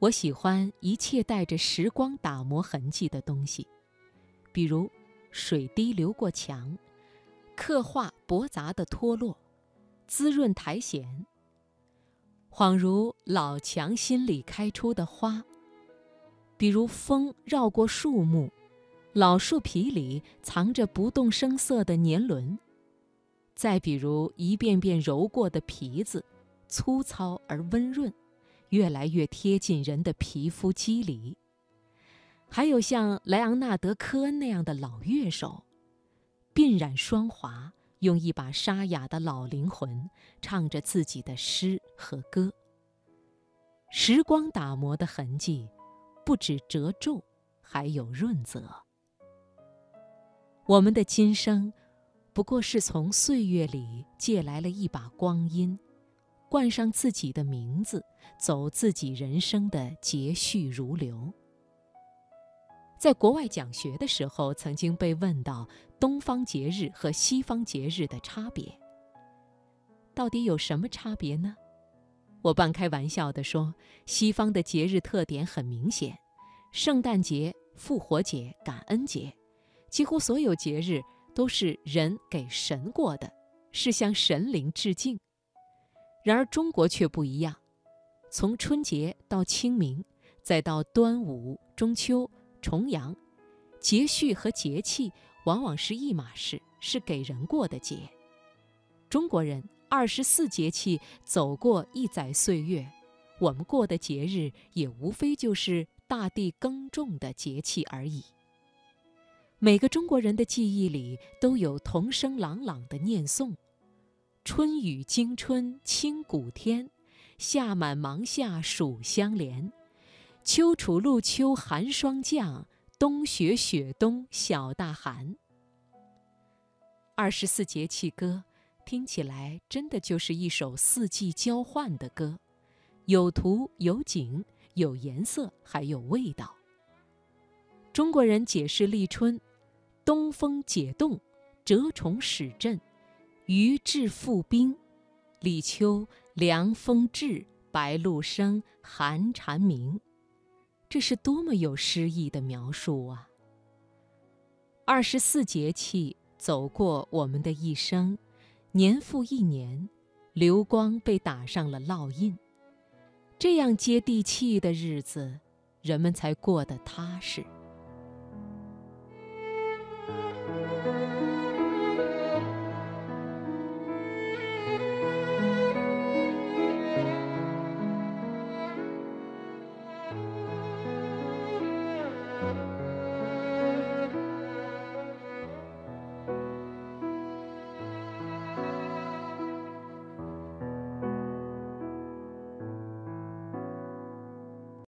我喜欢一切带着时光打磨痕迹的东西，比如水滴流过墙，刻画驳杂的脱落，滋润苔藓。恍如老墙心里开出的花，比如风绕过树木，老树皮里藏着不动声色的年轮。再比如一遍遍揉过的皮子，粗糙而温润。越来越贴近人的皮肤肌理。还有像莱昂纳德·科恩那样的老乐手，鬓染霜华，用一把沙哑的老灵魂唱着自己的诗和歌。时光打磨的痕迹，不止褶皱，还有润泽。我们的今生，不过是从岁月里借来了一把光阴。冠上自己的名字，走自己人生的节序如流。在国外讲学的时候，曾经被问到东方节日和西方节日的差别，到底有什么差别呢？我半开玩笑地说，西方的节日特点很明显，圣诞节、复活节、感恩节，几乎所有节日都是人给神过的，是向神灵致敬。然而中国却不一样，从春节到清明，再到端午、中秋、重阳，节序和节气往往是一码事，是给人过的节。中国人二十四节气走过一载岁月，我们过的节日也无非就是大地耕种的节气而已。每个中国人的记忆里都有童声朗朗的念诵。春雨惊春清谷天，夏满芒夏暑相连，秋处露秋寒霜降，冬雪雪冬小大寒。二十四节气歌，听起来真的就是一首四季交换的歌，有图有景有颜色还有味道。中国人解释立春：东风解冻，蛰虫始振。鱼至复冰，立秋凉风至，白露生，寒蝉鸣。这是多么有诗意的描述啊！二十四节气走过我们的一生年复一年流光被打上了烙印。这样接地气的日子人们才过得踏实。